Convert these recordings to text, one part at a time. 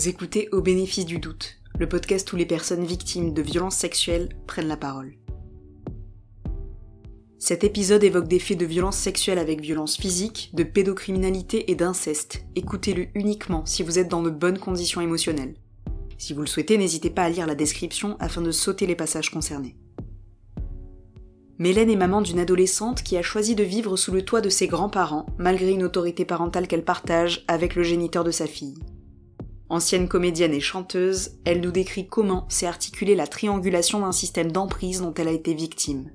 Vous écoutez Au bénéfice du doute, le podcast où les personnes victimes de violences sexuelles prennent la parole. Cet épisode évoque des faits de violences sexuelles avec violence physique, de pédocriminalité et d'inceste. Écoutez-le uniquement si vous êtes dans de bonnes conditions émotionnelles. Si vous le souhaitez, n'hésitez pas à lire la description afin de sauter les passages concernés. Mélène est maman d'une adolescente qui a choisi de vivre sous le toit de ses grands-parents, malgré une autorité parentale qu'elle partage avec le géniteur de sa fille. Ancienne comédienne et chanteuse, elle nous décrit comment s'est articulée la triangulation d'un système d'emprise dont elle a été victime.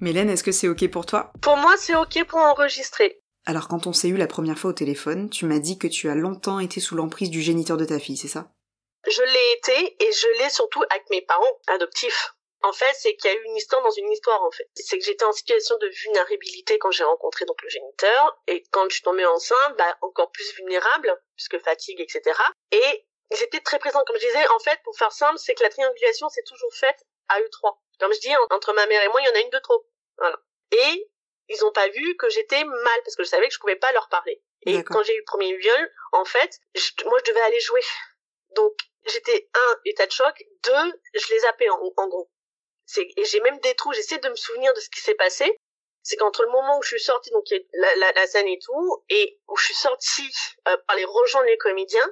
Mélène, est-ce que c'est ok pour toi? Pour moi, c'est ok pour enregistrer. Alors quand on s'est eu la première fois au téléphone, tu m'as dit que tu as longtemps été sous l'emprise du géniteur de ta fille, c'est ça? Je l'ai été et je l'ai surtout avec mes parents adoptifs. En fait, c'est qu'il y a eu une histoire dans une histoire, en fait. C'est que j'étais en situation de vulnérabilité quand j'ai rencontré donc le géniteur, et quand je suis tombée enceinte, bah, encore plus vulnérable, puisque fatigue, etc. Et ils étaient très présents. Comme je disais, en fait, pour faire simple, c'est que la triangulation, c'est toujours faite à eux trois. Comme je dis, entre ma mère et moi, il y en a une de trop. Voilà. Et ils ont pas vu que j'étais mal, parce que je savais que je pouvais pas leur parler. Et quand j'ai eu le premier viol, en fait, moi, je devais aller jouer. Donc, j'étais, un, état de choc, deux, je les appelais en gros et j'ai même des trous, j'essaie de me souvenir de ce qui s'est passé. C'est qu'entre le moment où je suis sortie, donc la, la, la scène et tout, et où je suis sortie euh, par les rejoindre les comédiens,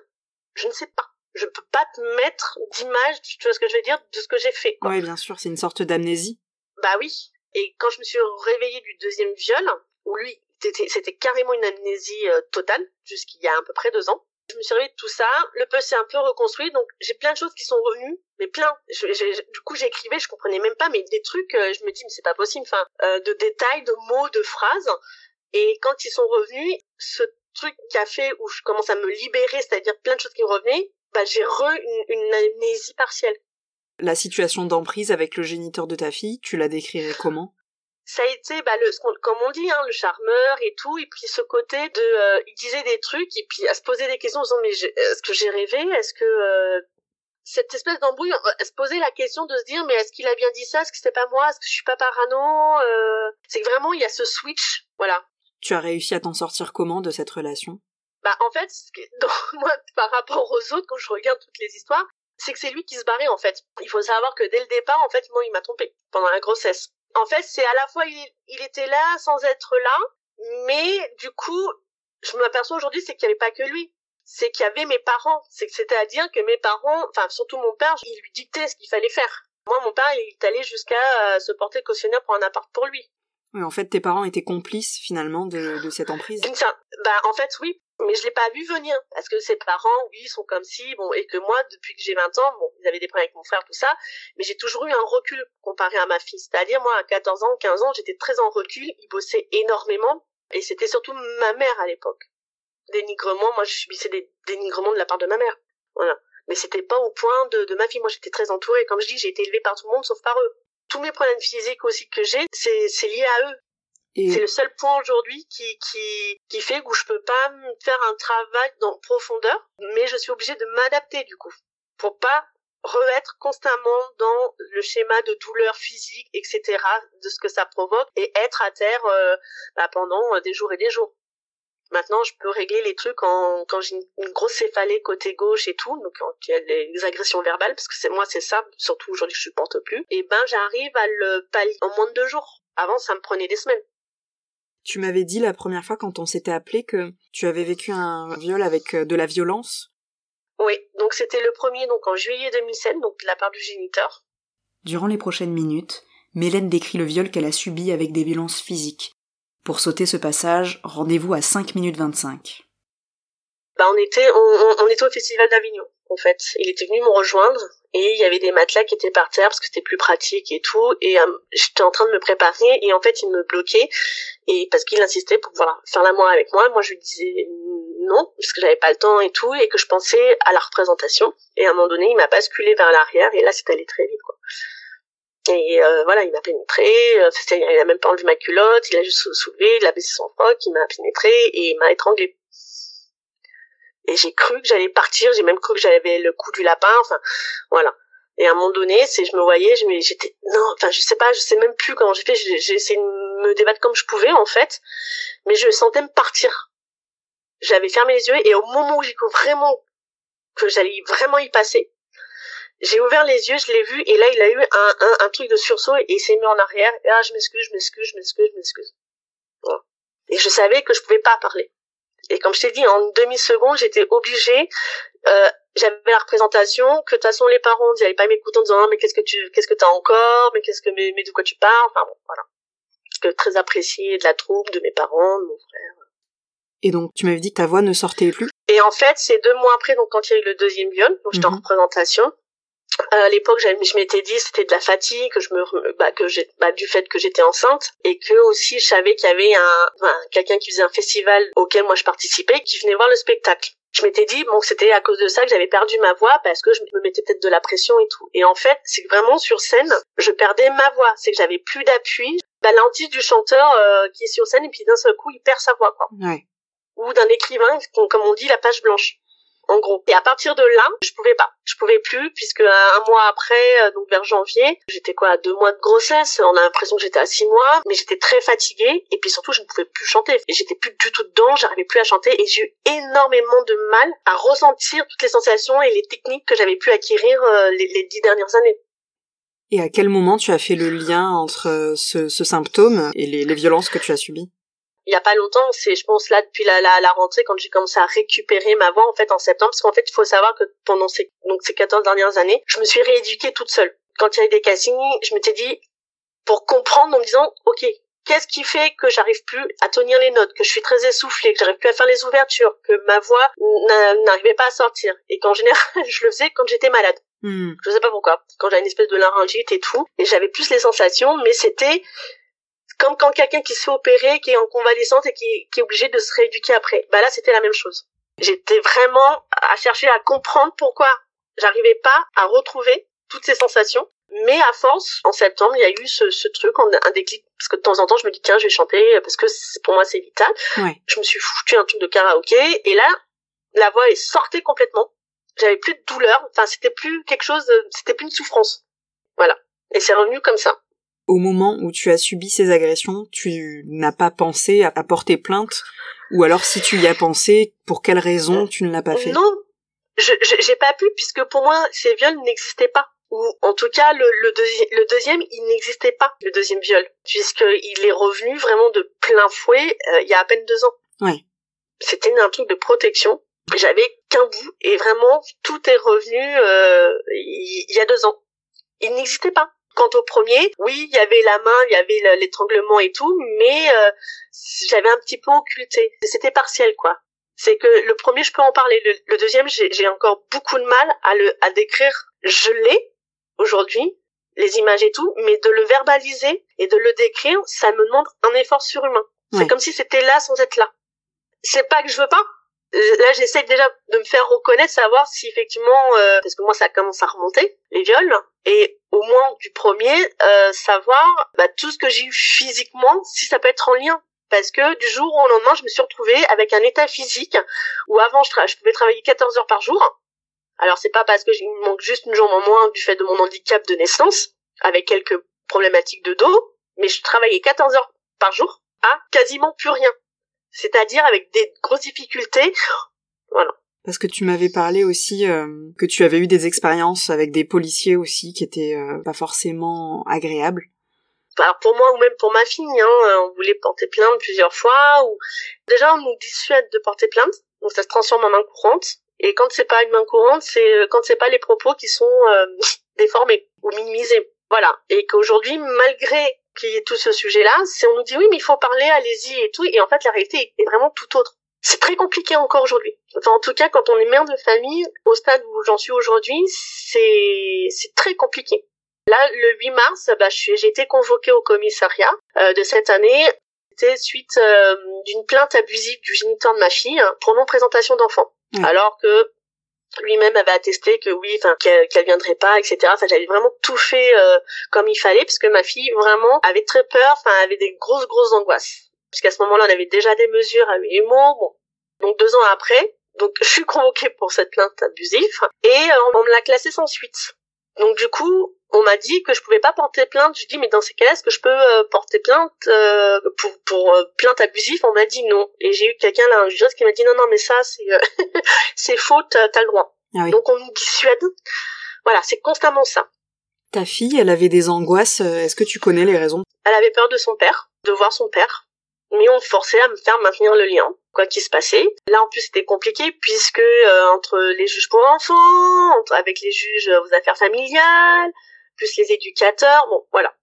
je ne sais pas. Je peux pas te mettre d'image, tu vois ce que je veux dire, de ce que j'ai fait. Oui, bien sûr, c'est une sorte d'amnésie. Bah oui. Et quand je me suis réveillée du deuxième viol, où lui, c'était carrément une amnésie euh, totale, jusqu'il y a à peu près deux ans, je me suis réveillée de tout ça. Le peu s'est un peu reconstruit, donc j'ai plein de choses qui sont revenues, mais plein. du coup, j'écrivais, je comprenais même pas, mais des trucs, euh, je me dis, mais c'est pas possible. Enfin, euh, de détails, de mots, de phrases. Et quand ils sont revenus, ce truc qui a fait où je commence à me libérer, c'est-à-dire plein de choses qui revenaient, bah j'ai re une, une amnésie partielle. La situation d'emprise avec le géniteur de ta fille, tu la décrirais comment? Ça a été bah le comme on dit hein, le charmeur et tout. Et puis ce côté de euh, il disait des trucs et puis à se poser des questions en disant mais est-ce que j'ai rêvé? Est-ce que euh, cette espèce d'embrouille à se poser la question de se dire mais est-ce qu'il a bien dit ça? Est-ce que c'était pas moi? Est-ce que je suis pas parano? Euh... c'est que vraiment il y a ce switch. Voilà. Tu as réussi à t'en sortir comment de cette relation? Bah en fait moi par rapport aux autres quand je regarde toutes les histoires c'est que c'est lui qui se barrait en fait. Il faut savoir que dès le départ en fait moi il m'a trompé pendant la grossesse en fait, c'est à la fois il, était là sans être là, mais du coup, je m'aperçois aujourd'hui, c'est qu'il n'y avait pas que lui. C'est qu'il y avait mes parents. C'est que c'était à dire que mes parents, enfin surtout mon père, il lui dictait ce qu'il fallait faire. Moi, mon père, il est allé jusqu'à euh, se porter cautionnaire pour un appart pour lui. Oui, en fait, tes parents étaient complices finalement de, de cette emprise. Bah, en fait, oui, mais je l'ai pas vu venir parce que ses parents oui sont comme si bon et que moi depuis que j'ai 20 ans bon ils avaient des problèmes avec mon frère tout ça mais j'ai toujours eu un recul comparé à ma fille. C'est-à-dire moi à 14 ans 15 ans j'étais très en recul il bossait énormément et c'était surtout ma mère à l'époque. Dénigrement moi je subissais des dénigrements de la part de ma mère voilà. Mais c'était pas au point de, de ma fille. Moi j'étais très entourée comme je dis j'ai été élevée par tout le monde sauf par eux. Tous mes problèmes physiques aussi que j'ai c'est lié à eux c'est le seul point aujourd'hui qui, qui, qui fait que je peux pas faire un travail dans profondeur, mais je suis obligée de m'adapter du coup, pour pas re-être constamment dans le schéma de douleur physique, etc., de ce que ça provoque, et être à terre euh, bah, pendant euh, des jours et des jours. Maintenant, je peux régler les trucs en, quand j'ai une, grosse céphalée côté gauche et tout, donc quand il y a des agressions verbales, parce que c'est moi, c'est ça, surtout aujourd'hui, je supporte plus. Et ben, j'arrive à le pallier en moins de deux jours. Avant, ça me prenait des semaines. Tu m'avais dit la première fois quand on s'était appelé que tu avais vécu un viol avec euh, de la violence. Oui, donc c'était le premier donc en juillet 2007, donc de la part du géniteur. Durant les prochaines minutes, Mélène décrit le viol qu'elle a subi avec des violences physiques. Pour sauter ce passage, rendez-vous à 5 minutes 25. Bah on était on, on était au festival d'Avignon en fait. Il était venu me rejoindre et il y avait des matelas qui étaient par terre parce que c'était plus pratique et tout. Et euh, j'étais en train de me préparer et en fait il me bloquait. Et parce qu'il insistait pour voilà faire l'amour avec moi. Moi je lui disais non parce que j'avais pas le temps et tout et que je pensais à la représentation. Et à un moment donné il m'a basculé vers l'arrière et là c'est allé très vite quoi. Et euh, voilà, il m'a pénétré, euh, il a même pas enlevé ma culotte, il a juste soulevé, il a baissé son froc, il m'a pénétré et il m'a étranglé et j'ai cru que j'allais partir, j'ai même cru que j'avais le coup du lapin, enfin voilà. Et à un moment donné, c'est je me voyais, je j'étais non, enfin je sais pas, je sais même plus comment j'ai fait, j'ai essayé de me débattre comme je pouvais en fait, mais je sentais me partir. J'avais fermé les yeux et au moment où j'ai cru vraiment que j'allais vraiment y passer. J'ai ouvert les yeux, je l'ai vu, et là, il a eu un, un, truc de sursaut et il s'est mis en arrière. Et ah, je m'excuse, je m'excuse, je m'excuse, je m'excuse. Et je savais que je pouvais pas parler. Et comme je t'ai dit, en demi-seconde, j'étais obligée. Euh, j'avais la représentation que de toute façon les parents ils n'allaient pas m'écouter en disant mais qu'est-ce que tu qu'est-ce que t'as encore? Mais qu'est-ce que mais, mais de quoi tu parles? Enfin bon voilà. Que très apprécié de la troupe de mes parents de mon frère. Et donc tu m'avais dit que ta voix ne sortait plus? Et en fait c'est deux mois après donc quand il y a eu le deuxième viol donc j'étais en mhm. représentation à l'époque, je m'étais dit c'était de la fatigue, que je me, bah, que j'ai, bah, du fait que j'étais enceinte, et que aussi je savais qu'il y avait un, quelqu'un qui faisait un festival auquel moi je participais, qui venait voir le spectacle. Je m'étais dit bon c'était à cause de ça que j'avais perdu ma voix parce que je me mettais peut-être de la pression et tout. Et en fait c'est vraiment sur scène je perdais ma voix, c'est que j'avais plus d'appui. Bah l'antique du chanteur euh, qui est sur scène et puis d'un seul coup il perd sa voix quoi. Ouais. Ou d'un écrivain comme on dit la page blanche en gros. Et à partir de là, je pouvais pas. Je pouvais plus puisque un mois après, euh, donc vers janvier, j'étais quoi, à deux mois de grossesse. On a l'impression que j'étais à six mois, mais j'étais très fatiguée et puis surtout, je ne pouvais plus chanter. J'étais plus du tout dedans, j'arrivais plus à chanter et j'ai eu énormément de mal à ressentir toutes les sensations et les techniques que j'avais pu acquérir euh, les, dix dernières années. Et à quel moment tu as fait le lien entre euh, ce, symptôme et les violences que tu as subies? Il y a pas longtemps, c'est je pense là depuis la, la, la, rentrée quand j'ai commencé à récupérer ma voix en fait en septembre parce qu'en fait il faut savoir que pendant ces donc ces 14 dernières années, je me suis rééduquée toute seule. Quand il y avait des castings, je m'étais dit pour comprendre en me disant OK, qu'est-ce qui fait que j'arrive plus à tenir les notes, que je suis très essoufflée, que j'arrive plus à faire les ouvertures, que ma voix n'arrivait pas à sortir? Et qu'en général je le faisais quand j'étais malade. Hmm. Je sais pas pourquoi. Quand j'avais une espèce de laryngite et tout, et j'avais plus les sensations, mais c'était comme quand quelqu'un qui se fait opérer, qui est en convalescence et qui, qui est obligé de se rééduquer après. Bah là, c'était la même chose. J'étais vraiment à chercher à comprendre pourquoi j'arrivais pas à retrouver toutes ces sensations. Mais à force, en septembre, il y a eu ce, ce truc, un déclic, parce que de temps en temps, je me dis, tiens, je vais chanter, parce que pour moi, c'est vital. Je me suis foutu un truc de karaoké, et là, la voix est sortie complètement. J'avais plus de douleur, enfin, c'était plus quelque chose, c'était plus une souffrance. Voilà. Et c'est revenu comme ça au moment où tu as subi ces agressions, tu n'as pas pensé à, porter plainte ou alors si tu y as pensé, pour quelle raison tu ne l'as pas fait? Non, je j'ai pas pu puisque pour moi ces viols n'existaient pas ou en tout cas le, le, le deuxième il n'existait pas le deuxième viol puisqu'il est revenu vraiment de plein fouet euh, il y a à peine deux ans. Ouais. C'était un truc de protection. J'avais qu'un bout et vraiment tout est revenu euh, il y a deux ans. Il n'existait pas. Quant au premier, oui, il y avait la main, il y avait l'étranglement et tout, mais euh, j'avais un petit peu occulté. C'était partiel, quoi. C'est que le premier, je peux en parler. Le, deuxième, j'ai encore beaucoup de mal à le à décrire. Je l'ai aujourd'hui, les images et tout, mais de le verbaliser et de le décrire, ça me demande un effort surhumain. C'est comme si c'était là sans être là. C'est pas que je veux pas, là j'essaie déjà de me faire reconnaître savoir si effectivement euh, parce que moi ça commence à remonter les viols et au moins du premier euh, savoir bah, tout ce que j'ai eu physiquement si ça peut être en lien parce que du jour au lendemain je me suis retrouvée avec un état physique où avant je, pouvais travailler 14 heures par jour alors c'est pas parce que il me manque juste une jambe en moins du fait de mon handicap de naissance avec quelques problématiques de dos mais je travaillais 14 heures par jour à quasiment plus rien c'est-à-dire avec des grosses difficultés. Parce que tu m'avais parlé aussi euh, que tu avais eu des expériences avec des policiers aussi qui étaient euh, pas forcément agréables. Alors pour moi ou même pour ma fille, hein, on voulait porter plainte plusieurs fois. Ou déjà on nous dissuade de porter plainte, donc ça se transforme en main courante. Et quand c'est pas une main courante, c'est euh, quand c'est pas les propos qui sont déformés ou minimisés. Voilà. Et qu'aujourd'hui, malgré qu'il y ait tout ce sujet-là, c'est on nous dit oui, mais il faut parler, allez-y et tout, et en fait la réalité est vraiment tout autre. C'est très compliqué encore aujourd'hui. Enfin, en tout cas, quand on est mère de famille, au stade où j'en suis aujourd'hui, c'est c'est très compliqué. Là, le 8 mars, bah, j'ai été convoquée au commissariat euh, de cette année. C'était suite euh, d'une plainte abusive du géniteur de ma fille hein, pour non présentation d'enfant. Alors que lui-même avait attesté que oui, enfin qu'elle viendrait pas, etc. Enfin, j'avais vraiment tout fait euh, comme il fallait, parce que ma fille vraiment avait très peur, enfin avait des grosses grosses angoisses. Puisqu'à ce moment-là, on avait déjà des mesures à huit mots. Bon, donc deux ans après, donc je suis convoquée pour cette plainte abusive et euh, on me l'a classée sans suite. Donc du coup, on m'a dit que je pouvais pas porter plainte. Je dis mais dans ces cas-là, est-ce que je peux euh, porter plainte euh, pour pour euh, plainte abusive? On m'a dit non. Et j'ai eu quelqu'un là, un juriste qui m'a dit non non mais ça c'est c'est faux, t'as, le droit. Ah Donc on nous dissuade. Voilà, c'est constamment ça. Ta fille, elle avait des angoisses. euh, Est-ce que tu connais les raisons? Elle avait peur de son père, de voir son père. Mais on me forçait à me faire maintenir le lien, quoi qu'il se passait. Là, en plus, c'était compliqué puisque euh, entre les juges pour enfants, entre, avec les juges aux affaires familiales, plus les éducateurs, bon, voilà.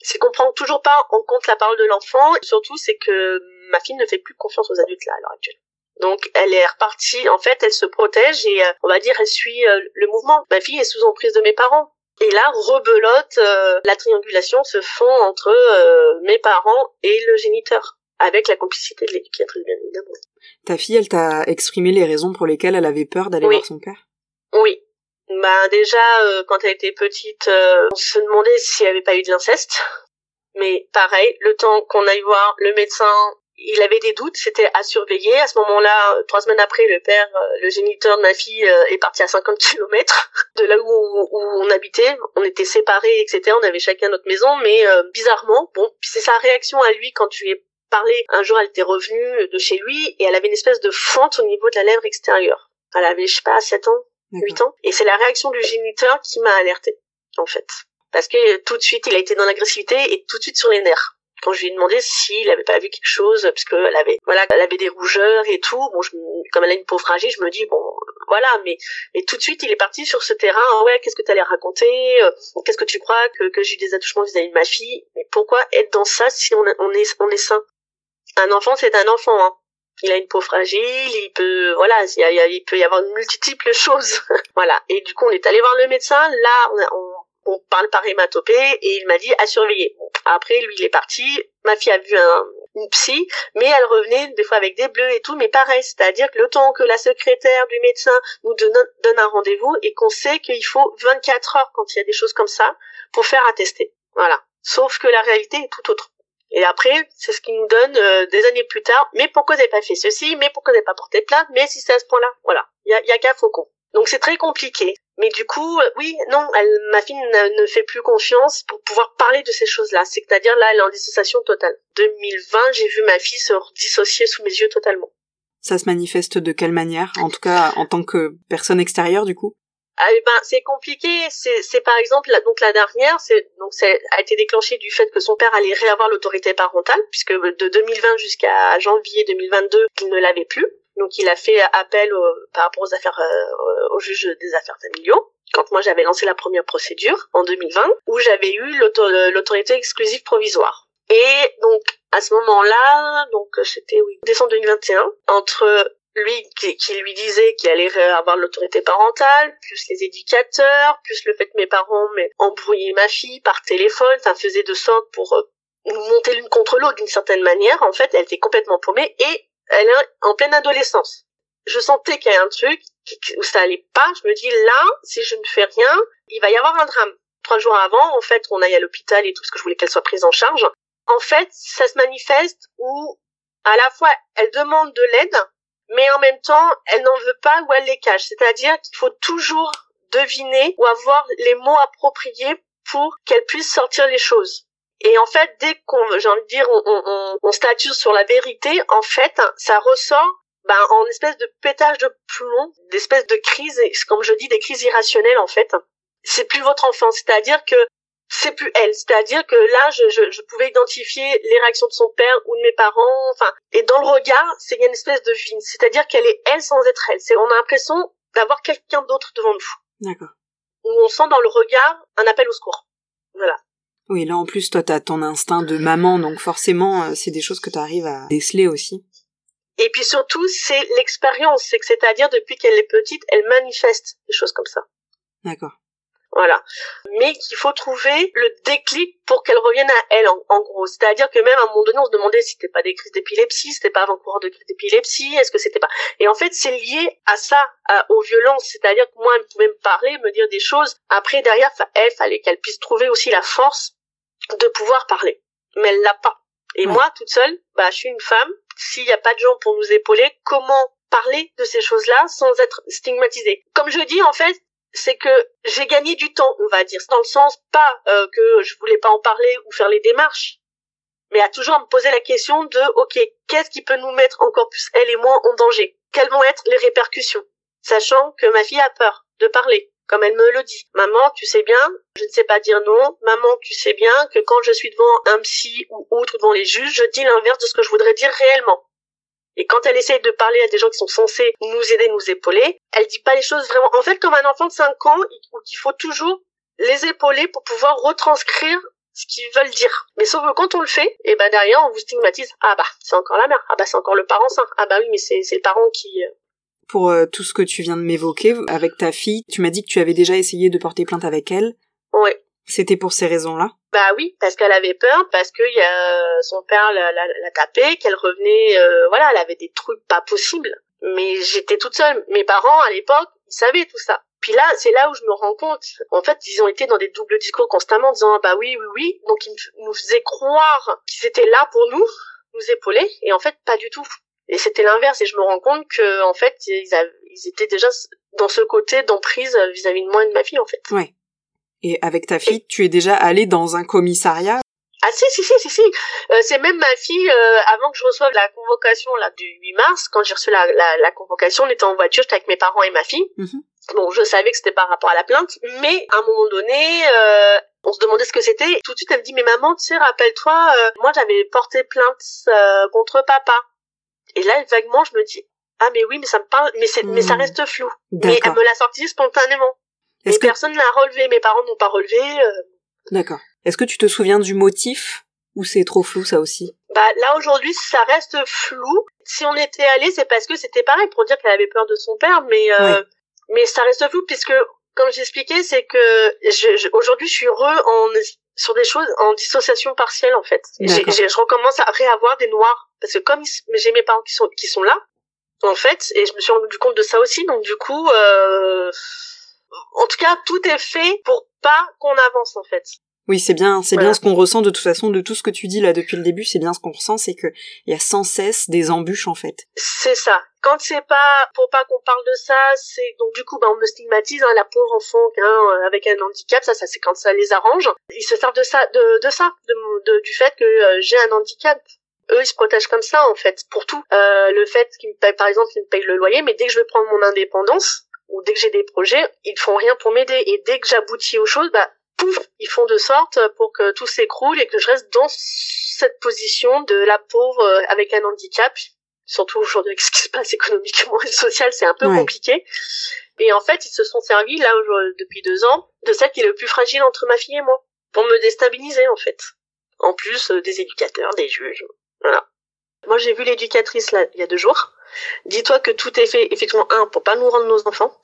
C'est qu'on prend toujours pas en compte la parole de l'enfant. Surtout, c'est que ma fille ne fait plus confiance aux adultes là à l'heure actuelle. Donc, elle est repartie. En fait, elle se protège et euh, on va dire, elle suit euh, le mouvement. Ma fille est sous emprise de mes parents. Et là, rebelote, euh, la triangulation se fond entre euh, mes parents et le géniteur, avec la complicité de l'éducatrice, bien évidemment. Ta fille, elle t'a exprimé les raisons pour lesquelles elle avait peur d'aller Oui. voir son père? Oui. Bah déjà, euh, quand elle était petite, euh, on se demandait s'il n'y avait pas eu de l'inceste. Mais pareil, le temps qu'on aille voir le médecin, il avait des doutes, c'était à surveiller. À ce moment-là, trois semaines après, le père, euh, le géniteur de ma fille, euh, est parti à 50 kilomètres de là où, où on habitait. On était séparés, etc. On avait chacun notre maison, mais euh, bizarrement, bon, c'est sa réaction à lui quand je lui ai parlé. Un jour, elle était revenue de chez lui et elle avait une espèce de fente au niveau de la lèvre extérieure. Elle avait, je sais pas, 7 ans. 8 ans. Et c'est la réaction du géniteur qui m'a alertée, en fait. Parce que tout de suite, il a été dans l'agressivité et tout de suite sur les nerfs. Quand je lui ai demandé s'il avait pas vu quelque chose, parce qu'elle avait, voilà, elle avait des rougeurs et tout. Bon, comme elle a une peau fragile, je me dis bon, voilà, mais, mais tout de suite, il est parti sur ce terrain. Ah ouais, qu'est-ce que t'allais raconter Euh, Qu'est-ce que tu crois que, que j'ai eu des attouchements vis-à-vis de ma fille? Mais pourquoi être dans ça si on, on est, on est sain? Un enfant, c'est un enfant. Hein. Il a une peau fragile, il peut, voilà, il, y peut y avoir une multitude de choses. voilà. Et du coup, on est allé voir le médecin. Là, on, a- on parle par hématopée et il m'a dit à surveiller. Après, lui, il est parti. Ma fille a vu un, une psy, mais elle revenait des fois avec des bleus et tout, mais pareil, c'est-à-dire que le temps que la secrétaire du médecin nous donne, un rendez-vous et qu'on sait qu'il faut 24 heures quand il y a des choses comme ça pour faire attester. Voilà. Sauf que la réalité est tout autre. Et après, c'est ce qui nous donne euh, des années plus tard, mais pourquoi vous n'avez pas fait ceci, mais pourquoi vous n'avez pas porté plainte, mais si c'est à ce point-là, voilà. Il y a, y a qu'un faucon. Donc c'est très compliqué. Mais du coup, euh, oui, non, elle, ma fille ne, ne fait plus confiance pour pouvoir parler de ces choses-là. C'est-à-dire là, elle est en dissociation totale. 2020, j'ai vu ma fille se dissocier sous mes yeux totalement. Ça se manifeste de quelle manière? En tout cas, en tant que personne extérieure, du coup? Ah, eh ben, c'est compliqué. C'est, par exemple, la, donc la dernière, c'est donc c'est a été déclenché du fait que son père allait réavoir l'autorité parentale, puisque de 2020 jusqu'à janvier 2022, il ne l'avait plus. Donc il a fait appel au- par rapport aux affaires euh, au juge des affaires familiaux. Quand moi j'avais lancé la première procédure en 2020, où j'avais eu l'auto- l'autorité exclusive provisoire. Et donc à ce moment-là, donc c'était oui, décembre 2021, entre lui qui, lui disait qu'il allait avoir l'autorité parentale, plus les éducateurs, plus le fait que mes parents embrouillaient ma fille par téléphone, enfin faisaient de sorte pour euh, monter l'une contre l'autre d'une certaine manière. En fait, elle était complètement paumée et elle est en pleine adolescence. Je sentais qu'il y a un truc où ça allait pas. Je me dis là, si je ne fais rien, il va y avoir un drame. Trois jours avant, en fait, qu'on aille à l'hôpital et tout, parce que je voulais qu'elle soit prise en charge. En fait, ça se manifeste où, à la fois, elle demande de l'aide, mais en même temps, elle n'en veut pas ou elle les cache. C'est-à-dire qu'il faut toujours deviner ou avoir les mots appropriés pour qu'elle puisse sortir les choses. Et en fait, dès qu'on, j'ai envie de dire, on, on, on- statue sur la vérité, en fait, ça ressort ben, en espèce de pétage de plomb, d'espèce de crise, comme je dis, des crises irrationnelles, en fait. C'est plus votre enfant, c'est-à-dire que c'est plus elle. C'est-à-dire que là, je, je, je pouvais identifier les réactions de son père ou de mes parents. Enfin, et dans le regard, c'est une espèce de vide. C'est-à-dire qu'elle est elle sans être elle. C'est, on a l'impression d'avoir quelqu'un d'autre devant nous. D'accord. Où on sent dans le regard un appel au secours. Voilà. Oui, là en plus, toi, t'as ton instinct de maman, donc forcément, euh, c'est des choses que t'arrives à déceler aussi. Et puis surtout, c'est l'expérience. C'est que c'est-à-dire depuis qu'elle est petite, elle manifeste des choses comme ça. D'accord. Voilà. Mais qu'il faut trouver le déclic pour qu'elle revienne à elle, en, en gros. C'est-à-dire que même à un moment donné, on se demandait si c'était pas des crises d'épilepsie, si c'était pas avant-coureur de crises d'épilepsie, est-ce que c'était pas... Et en fait, c'est lié à ça, à- aux violences. C'est-à-dire que moi, elle pouvait me parler, me dire des choses. Après, derrière, elle, fallait qu'elle puisse trouver aussi la force de pouvoir parler. Mais elle l'a pas. Et Ouais. moi, toute seule, bah, je suis une femme. S'il n'y a pas de gens pour nous épauler, comment parler de ces choses-là sans être stigmatisée? Comme je dis, en fait, c'est que j'ai gagné du temps, on va dire, dans le sens pas euh, que je voulais pas en parler ou faire les démarches, mais à toujours me poser la question de ok, qu'est-ce qui peut nous mettre encore plus elle et moi en danger? Quelles vont être les répercussions? Sachant que ma fille a peur de parler, comme elle me le dit. Maman, tu sais bien, je ne sais pas dire non. Maman, tu sais bien que quand je suis devant un psy ou autre, devant les juges, je dis l'inverse de ce que je voudrais dire réellement. Et quand elle essaye de parler à des gens qui sont censés nous aider, nous épauler, elle dit pas les choses vraiment. En fait, comme un enfant de 5 ans, il faut toujours les épauler pour pouvoir retranscrire ce qu'ils veulent dire. Mais sauf que quand on le fait, et ben derrière on vous stigmatise. Ah bah c'est encore la mère. Ah bah c'est encore le parent sain. Ah bah oui mais c'est c'est le parent qui. Pour euh, tout ce que tu viens de m'évoquer avec ta fille, tu m'as dit que tu avais déjà essayé de porter plainte avec elle. Oui. C'était pour ces raisons-là? Bah oui, parce qu'elle avait peur, parce que y a, son père l'a, la, la tapé, qu'elle revenait, euh, voilà, elle avait des trucs pas possibles. Mais j'étais toute seule. Mes parents, à l'époque, ils savaient tout ça. Puis là, c'est là où je me rends compte. En fait, ils ont été dans des doubles discours constamment, en disant ah bah oui, oui, oui. Donc ils nous faisaient croire qu'ils étaient là pour nous, nous épauler, et en fait pas du tout. Et c'était l'inverse. Et je me rends compte que en fait, ils, ils étaient déjà dans ce côté d'emprise vis-à-vis de moi et de ma fille, en fait. Ouais. Et avec ta fille, tu es déjà allée dans un commissariat? Ah si si si si si euh, c'est même ma fille euh, avant que je reçoive la convocation là du 8 mars quand j'ai reçu la, la, la, convocation on était en voiture j'étais avec mes parents et ma fille mhm. bon je savais que c'était par rapport à la plainte mais à un moment donné euh, on se demandait ce que c'était tout de suite elle me dit mais maman tu sais rappelle-toi euh, moi j'avais porté plainte euh, contre papa et là vaguement je me dis ah mais oui mais ça me parle mais c'est mais ça hmm. reste flou. Mais elle me l'a sorti spontanément. Et que... personne l'a relevé mes parents n'ont pas relevé d'accord. Est-ce que tu te souviens du motif ou c'est trop flou ça aussi? Bah là aujourd'hui ça reste flou. Si on était allé c'est parce que c'était pareil pour dire qu'elle avait peur de son père, mais euh, mais ça reste flou puisque comme j'expliquais c'est que aujourd'hui je suis heureux en sur des choses en dissociation partielle en fait. je recommence à réavoir des noirs parce que comme j'ai mes parents qui sont qui sont là en fait et je me suis rendu compte de ça aussi donc du coup euh, en tout cas tout est fait pour pas qu'on avance en fait. Oui, c'est bien, c'est bien ce qu'on ressent de toute façon de tout ce que tu dis là depuis le début, c'est bien ce qu'on ressent, c'est que il y a sans cesse des embûches en fait. C'est ça. Quand c'est pas pour pas qu'on parle de ça, c'est donc du coup bah, on me stigmatise hein, la pauvre enfant hein, avec un handicap, ça ça c'est quand ça les arrange. Ils se servent de ça de, de ça, de, du fait que euh, j'ai un handicap eux ils se protègent comme ça en fait pour tout euh, le fait qu'ils me payent par exemple qu'ils me payent le loyer mais dès que je veux prendre mon indépendance ou dès que j'ai des projets ils font rien pour m'aider et dès que j'aboutis aux choses bah pouf, ils font de sorte pour que tout s'écroule et que je reste dans cette position de la pauvre euh, avec un handicap. Surtout aujourd'hui avec ce qui se passe économiquement et social, c'est un peu compliqué. Et en fait, ils se sont servis, là, depuis deux ans, de celle qui est le plus fragile entre ma fille et moi. Pour me déstabiliser, en fait. En plus euh, des éducateurs, des juges. Voilà. Moi, j'ai vu l'éducatrice, là, il y a deux jours. Dis-toi que tout est fait, effectivement, un, pour pas nous rendre nos enfants,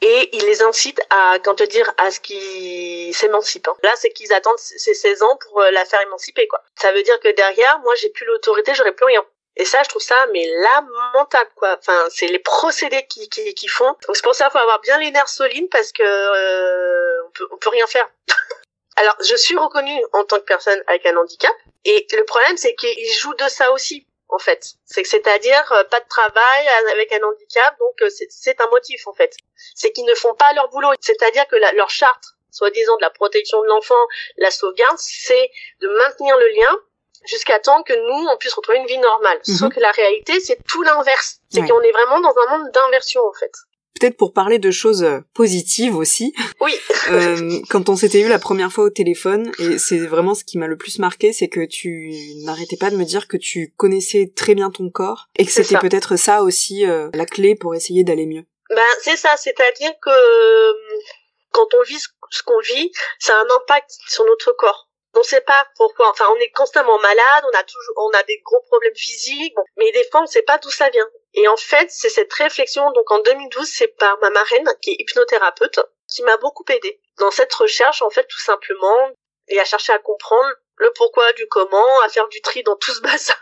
et il les incite à, quand te dire, à ce qu'ils s'émancipent. Hein. Là, c'est qu'ils attendent ces 16 ans pour euh, la faire émanciper, quoi. Ça veut dire que derrière, moi, j'ai plus l'autorité, j'aurais plus rien. Et ça, je trouve ça, mais lamentable, quoi. Enfin, c'est les procédés qui, qui, qui font. Donc c'est pour ça qu'il faut avoir bien les nerfs solides parce que euh, on peut, on peut rien faire. Alors, je suis reconnue en tant que personne avec un handicap, et le problème, c'est qu'ils jouent de ça aussi en fait. C'est c'est-à-dire euh, pas de travail avec un handicap, donc euh, c'est un motif en fait. C'est qu'ils ne font pas leur boulot, c'est-à-dire que leur charte, soi-disant de la protection de l'enfant, la sauvegarde, c'est de maintenir le lien jusqu'à temps que nous on puisse retrouver une vie normale. Mhm. Sauf que la réalité c'est tout l'inverse, c'est qu'on est vraiment dans un monde d'inversion en fait peut-être pour parler de choses euh, positives aussi. Oui. euh, quand on s'était eu la première fois au téléphone, et c'est vraiment ce qui m'a le plus marqué, c'est que tu n'arrêtais pas de me dire que tu connaissais très bien ton corps et que c'était peut-être ça aussi euh, la clé pour essayer d'aller mieux. Ben c'est ça, c'est-à-dire que euh, quand on vit ce qu'on vit, ça a un impact sur notre corps on sait pas pourquoi. Enfin, on est constamment malade, on a toujours, on a des gros problèmes physiques, mais des fois, on sait pas d'où ça vient. Et en fait, c'est cette réflexion. Donc, en 2012, c'est par ma marraine, qui est hypnothérapeute, qui m'a beaucoup aidée dans cette recherche, en fait, tout simplement, et à chercher à comprendre le pourquoi du comment, à faire du tri dans tout ce bazar,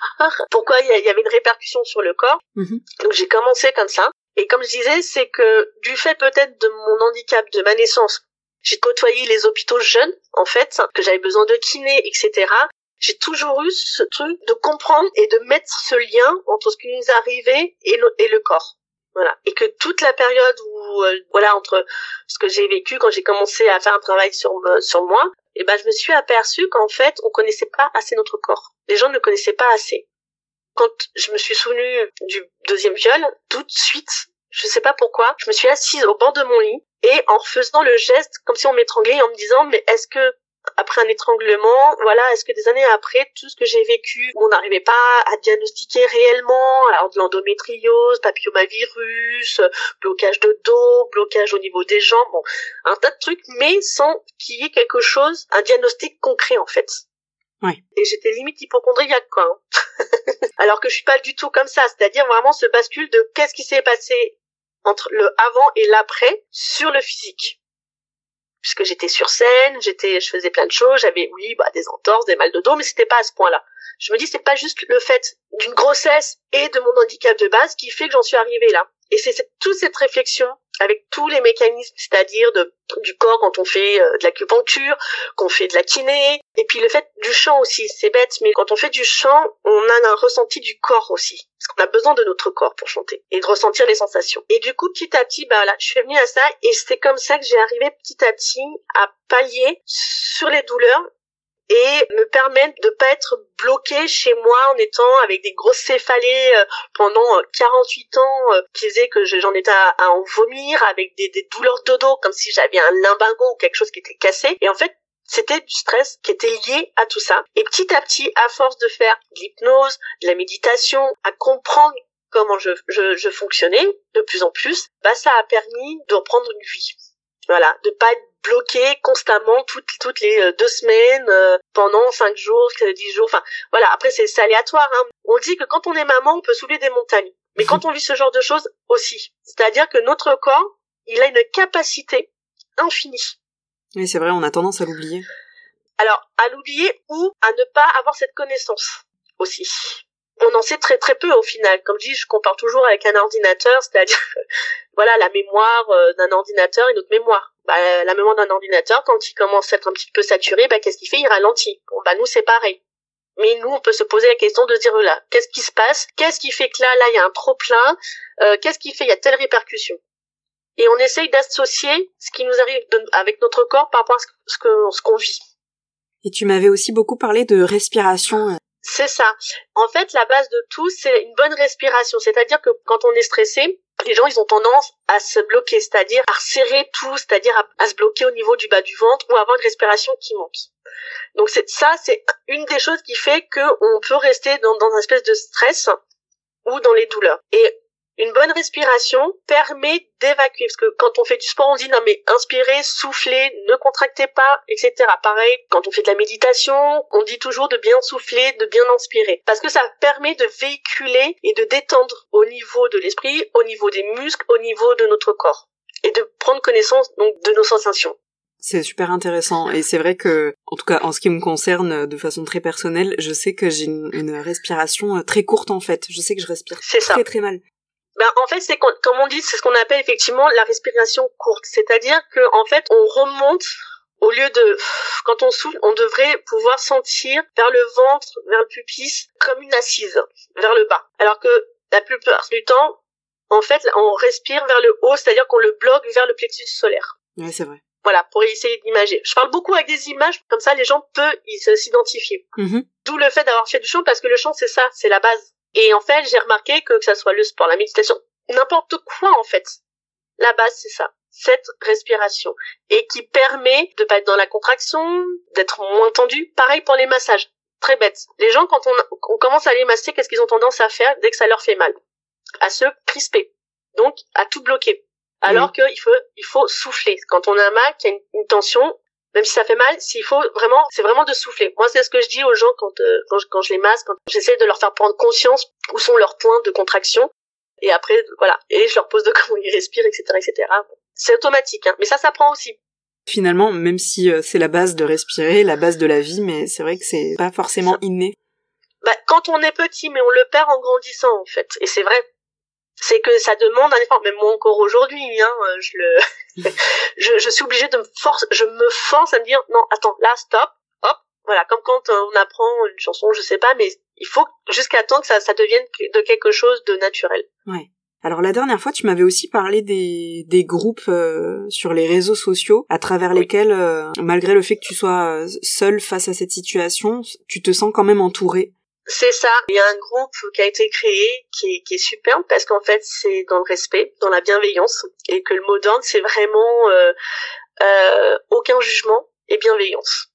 pourquoi il y, avait une répercussion sur le corps. Mhm. Donc, j'ai commencé comme ça. Et comme je disais, c'est que du fait peut-être de mon handicap de ma naissance, j'ai côtoyé les hôpitaux jeunes, en fait, que j'avais besoin de kiné, etc. J'ai toujours eu ce truc de comprendre et de mettre ce lien entre ce qui nous arrivait et le, corps. Voilà. Et que toute la période où, euh, voilà, entre ce que j'ai vécu quand j'ai commencé à faire un travail sur, sur moi, et eh ben, je me suis aperçue qu'en fait, on connaissait pas assez notre corps. Les gens ne connaissaient pas assez. Quand je me suis souvenue du deuxième viol, tout de suite, je sais pas pourquoi, je me suis assise au bord de mon lit et en faisant le geste comme si on m'étranglait en me disant mais est-ce que après un étranglement, voilà, est-ce que des années après, tout ce que j'ai vécu, on n'arrivait pas à diagnostiquer réellement, alors de l'endométriose, papillomavirus, blocage de dos, blocage au niveau des jambes, bon, un tas de trucs, mais sans qu'il y ait quelque chose, un diagnostic concret en fait. Ouais. Et j'étais limite hypochondriaque, quoi. Hein. alors que je suis pas du tout comme ça, c'est-à-dire vraiment ce bascule de qu'est-ce qui s'est passé entre le avant et l'après sur le physique puisque j'étais sur scène, j'étais, je faisais plein de choses, j'avais, oui, bah, des entorses, des mal de dos, mais c'était pas à ce point-là. Je me dis, c'est pas juste le fait d'une grossesse et de mon handicap de base qui fait que j'en suis arrivée là. Et c'est toute cette réflexion avec tous les mécanismes, c'est-à-dire du corps quand on fait euh, de l'acupuncture, qu'on fait de la kiné, et puis le fait du chant aussi, c'est bête, mais quand on fait du chant, on a un ressenti du corps aussi, parce qu'on a besoin de notre corps pour chanter et de ressentir les sensations. Et du coup, petit à petit, bah là, je suis venue à ça, et c'est comme ça que j'ai arrivé petit à petit à pallier sur les douleurs et me permettre de pas être bloqué chez moi en étant avec des grosses céphalées euh, pendant 48 euh, ans euh, qui faisaient que j'en étais à, en vomir avec des, douleurs de dos comme si j'avais un limbago ou quelque chose qui était cassé et en fait c'était du stress qui était lié à tout ça. Et petit à petit, à force de faire de l'hypnose, de la méditation, à comprendre comment je, je, je fonctionnais de plus en plus, bah ça a permis de reprendre une vie. Voilà, de pas être bloqué constamment toutes toutes les euh, deux semaines euh, pendant cinq jours, dix jours. Enfin voilà. Après c'est aléatoire. Hein. On dit que quand on est maman, on peut soulever des montagnes. Mais quand on vit ce genre de choses aussi, c'est-à-dire que notre corps, il a une capacité infinie. Oui, c'est vrai, on a tendance à l'oublier. Alors, à l'oublier ou à ne pas avoir cette connaissance aussi on en sait très très peu au final. Comme je dis, je compare toujours avec un ordinateur, c'est-à-dire voilà la mémoire euh, d'un ordinateur et notre mémoire. Bah, la mémoire d'un ordinateur, quand il commence à être un petit peu saturé, bah, qu'est-ce qu'il fait? Il ralentit. Bon, bah nous c'est pareil. Mais nous, on peut se poser la question de dire là, qu'est-ce qui se passe? Qu'est-ce qui fait que là, là, il y a un trop plein? Euh, Qu'est-ce qui fait? Il y a telle répercussion Et on essaye d'associer ce qui nous arrive avec notre corps par rapport à ce que ce qu'on vit. Et tu m'avais aussi beaucoup parlé de respiration euh, c'est ça. En fait, la base de tout, c'est une bonne respiration. C'est-à-dire que quand on est stressé, les gens, ils ont tendance à se bloquer, c'est-à-dire à serrer tout, c'est-à-dire à, se bloquer au niveau du bas du ventre ou avoir une respiration qui monte. Donc ça, c'est une des choses qui fait qu'on peut rester dans, dans une espèce de stress ou dans les douleurs. Et une bonne respiration permet d'évacuer, parce que quand on fait du sport, on dit non mais inspirez, soufflez, ne contractez pas, etc. Pareil, quand on fait de la méditation, on dit toujours de bien souffler, de bien inspirer, parce que ça permet de véhiculer et de détendre au niveau de l'esprit, au niveau des muscles, au niveau de notre corps, et de prendre connaissance donc de nos sensations. C'est super intéressant et c'est vrai que, en tout cas en ce qui me concerne de façon très personnelle, je sais que j'ai une, respiration euh, très courte en fait. Je sais que je respire très très mal. Ben, en fait, c'est comme on dit, c'est ce qu'on appelle effectivement la respiration courte. C'est-à-dire que en fait, on remonte au lieu de quand on souffle, on devrait pouvoir sentir vers le ventre, vers le pubis, comme une assise, vers le bas. Alors que la plupart du temps, en fait, on respire vers le haut, c'est-à-dire qu'on le bloque vers le plexus solaire. Oui, c'est vrai. Voilà, pour essayer d'imager. Je parle beaucoup avec des images, comme ça les gens peuvent s'identifier. Mm-hmm. D'où le fait d'avoir fait du chant, parce que le chant, c'est ça, c'est la base. Et en fait, j'ai remarqué que que ça soit le sport, la méditation, n'importe quoi en fait, la base c'est ça, cette respiration et qui permet de pas être dans la contraction, d'être moins tendu. Pareil pour les massages, très bête. Les gens quand on, commence à les masser, qu'est-ce qu'ils ont tendance à faire dès que ça leur fait mal? À se crisper, donc à tout bloquer. Alors qu'il faut il faut souffler. Quand on a mal, qu'il y a une tension, même si ça fait mal, s'il faut vraiment, c'est vraiment de souffler. Moi, c'est ce que je dis aux gens quand, euh, quand, je, quand, je, les masse, quand j'essaie de leur faire prendre conscience où sont leurs points de contraction. Et après, voilà. Et je leur pose de comment ils respirent, etc., etc. C'est automatique, hein. Mais ça s'apprend aussi. Finalement, même si euh, c'est la base de respirer, la base de la vie, mais c'est vrai que c'est pas forcément inné. Bah, quand on est petit, mais on le perd en grandissant, en fait. Et c'est vrai c'est que ça demande un effort. Même moi encore aujourd'hui, hein, je le, je, je, suis obligée de me force, je me force à me dire non, attends, là, stop, hop, voilà, comme quand euh, on apprend une chanson, je sais pas, mais il faut jusqu'à temps que ça, ça devienne de quelque chose de naturel. Ouais. Alors la dernière fois, tu m'avais aussi parlé des, des groupes euh, sur les réseaux sociaux à travers lesquels, euh, malgré le fait que tu sois seule face à cette situation, tu te sens quand même entourée. C'est ça. Il y a un groupe qui a été créé qui est, qui superbe parce qu'en fait c'est dans le respect, dans la bienveillance et que le mot d'ordre c'est vraiment euh, euh, aucun jugement et bienveillance.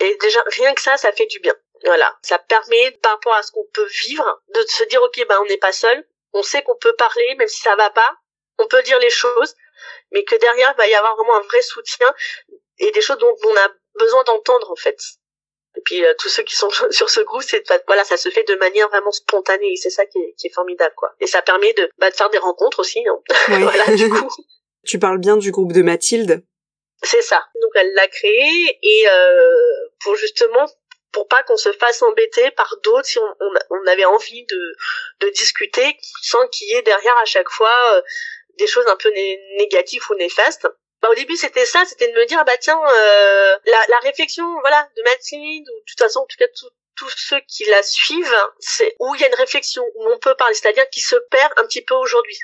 Et déjà rien que ça, ça fait du bien. Voilà, ça permet par rapport à ce qu'on peut vivre de se dire ok ben on n'est pas seul, on sait qu'on peut parler même si ça va pas, on peut dire les choses, mais que derrière il va y avoir vraiment un vrai soutien et des choses dont on a besoin d'entendre en fait. Et puis euh, tous ceux qui sont sur ce groupe, c'est voilà, ça se fait de manière vraiment spontanée et c'est ça qui est, qui est, formidable quoi. Et ça permet de, bah, de faire des rencontres aussi. Hein. voilà du coup. Tu parles bien du groupe de Mathilde. C'est ça. Donc elle l'a créé et euh, pour justement pour pas qu'on se fasse embêter par d'autres si on, on, avait envie de, de discuter sans qu'il y ait derrière à chaque fois euh, des choses un peu négatives ou néfastes. Bah, au début c'était ça, c'était de me dire bah tiens euh, la, réflexion voilà de Mathilde ou de toute façon en tout cas tous ceux qui la suivent, c'est où il y a une réflexion, où on peut parler, c'est-à-dire qui se perd un petit peu aujourd'hui.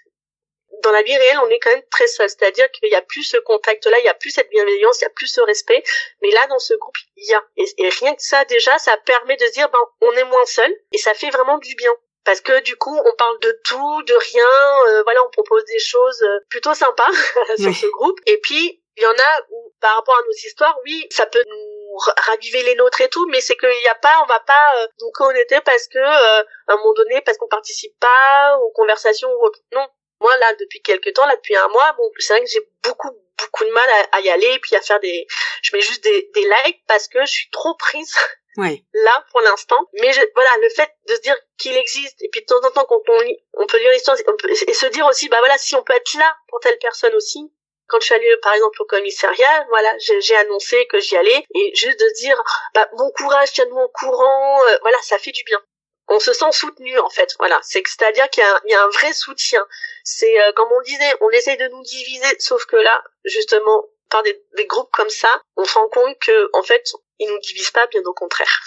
Dans la vie réelle, on est quand même très seul, c'est-à-dire qu'il y a plus ce contact-là, il y a plus cette bienveillance, il y a plus ce respect, mais là, dans ce groupe, il y a. Et, rien que ça, déjà, ça permet de se dire, ben, on est moins seul, et ça fait vraiment du bien parce que du coup on parle de tout, de rien, euh, voilà on propose des choses euh, plutôt sympas sur ce groupe. Et puis il y en a où par rapport à nos histoires, oui, ça peut nous raviver les nôtres et tout, mais c'est qu'il n'y a pas, on va pas euh, nous connecter parce que à un moment donné, parce qu'on participe pas aux conversations ou autre. Non, moi là depuis quelques temps, là depuis un mois, bon c'est vrai que j'ai beaucoup beaucoup de mal à, à, y aller et puis à faire des, je mets juste des, des likes parce que je suis trop prise Là, pour l'instant. Mais voilà, le fait de se dire qu'il existe, et puis de temps en temps, quand on lit, on peut lire l'histoire, et se dire aussi, bah voilà, si on peut être là pour telle personne aussi. Quand je suis allée, par exemple, au commissariat, voilà, j'ai annoncé que j'y allais, et juste de dire, bah, bon courage, tiens-nous au courant, euh, voilà, ça fait du bien. On se sent soutenu, en fait, voilà. C'est c'est-à-dire qu'il y, y, a un vrai soutien. C'est, euh, comme on disait, on essaye de nous diviser, sauf que là, justement, par des, des, groupes comme ça, on se rend compte que en fait, ils nous divisent pas, bien au contraire.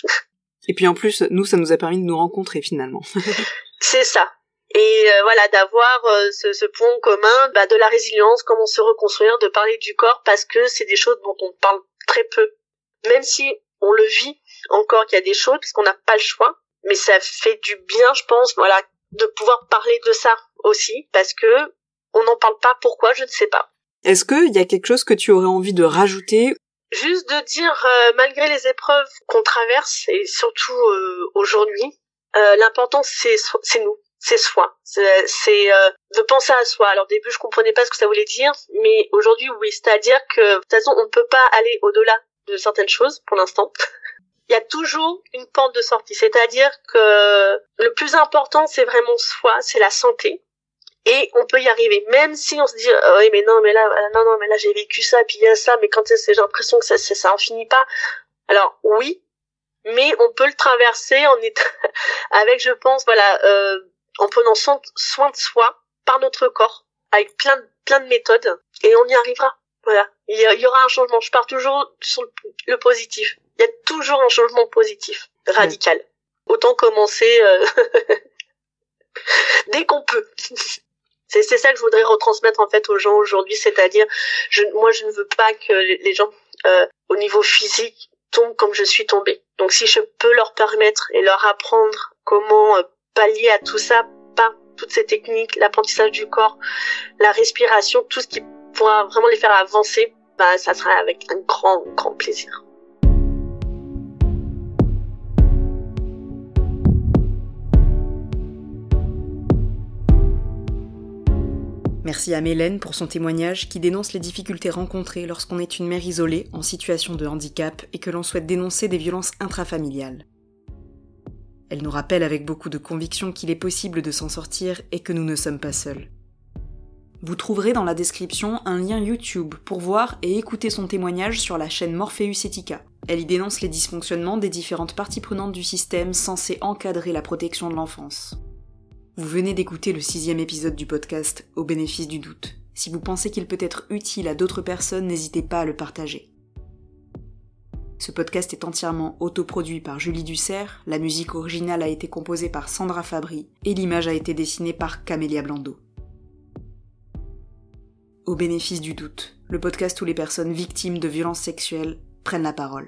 Et puis en plus, nous, ça nous a permis de nous rencontrer finalement. c'est ça. Et euh, voilà, d'avoir euh, ce, ce, point commun bah, de la résilience, comment se reconstruire, de parler du corps, parce que c'est des choses dont on parle très peu. Même si on le vit encore qu'il y a des choses, puisqu'on n'a pas le choix, mais ça fait du bien, je pense, voilà, de pouvoir parler de ça aussi, parce que on n'en parle pas. Pourquoi? Je ne sais pas. Est-ce qu'il y a quelque chose que tu aurais envie de rajouter Juste de dire, euh, malgré les épreuves qu'on traverse, et surtout euh, aujourd'hui, euh, l'important c'est c'est nous, c'est soi, c'est de penser à soi. Alors au début je comprenais pas ce que ça voulait dire, mais aujourd'hui oui, c'est-à-dire que de toute façon on ne peut pas aller au-delà de certaines choses pour l'instant. Il y a toujours une porte de sortie, c'est-à-dire que le plus important c'est vraiment soi, c'est la santé peut y arriver. Même si on se dit oh, oui mais non mais là euh, non non mais là j'ai vécu ça puis il y a ça mais quand c'est j'ai l'impression que ça ça en finit pas. Alors oui mais on peut le traverser en étant avec je pense voilà euh, en prenant soin de soi par notre corps avec plein plein de méthodes et on y arrivera. Voilà. Il y, aura un changement. Je pars toujours sur le, positif. Il y a toujours un changement positif radical. Autant commencer euh, dès qu'on peut C'est ça que je voudrais retransmettre en fait aux gens aujourd'hui, c'est-à-dire, je, moi je ne veux pas que les gens euh, au niveau physique tombent comme je suis tombée. Donc si je peux leur permettre et leur apprendre comment euh, pallier à tout ça par toutes ces techniques, l'apprentissage du corps, la respiration, tout ce qui pourra vraiment les faire avancer, bah ça sera avec un grand grand plaisir. Merci à Mélène pour son témoignage qui dénonce les difficultés rencontrées lorsqu'on est une mère isolée en situation de handicap et que l'on souhaite dénoncer des violences intrafamiliales. Elle nous rappelle avec beaucoup de conviction qu'il est possible de s'en sortir et que nous ne sommes pas seuls. Vous trouverez dans la description un lien YouTube pour voir et écouter son témoignage sur la chaîne Morpheus Etica. Elle y dénonce les dysfonctionnements des différentes parties prenantes du système censé encadrer la protection de l'enfance. Vous venez d'écouter le sixième épisode du podcast Au bénéfice du doute. Si vous pensez qu'il peut être utile à d'autres personnes, n'hésitez pas à le partager. Ce podcast est entièrement autoproduit par Julie Dussert, la musique originale a été composée par Sandra Fabry et l'image a été dessinée par Camélia Blando. Au bénéfice du doute, le podcast où les personnes victimes de violences sexuelles prennent la parole.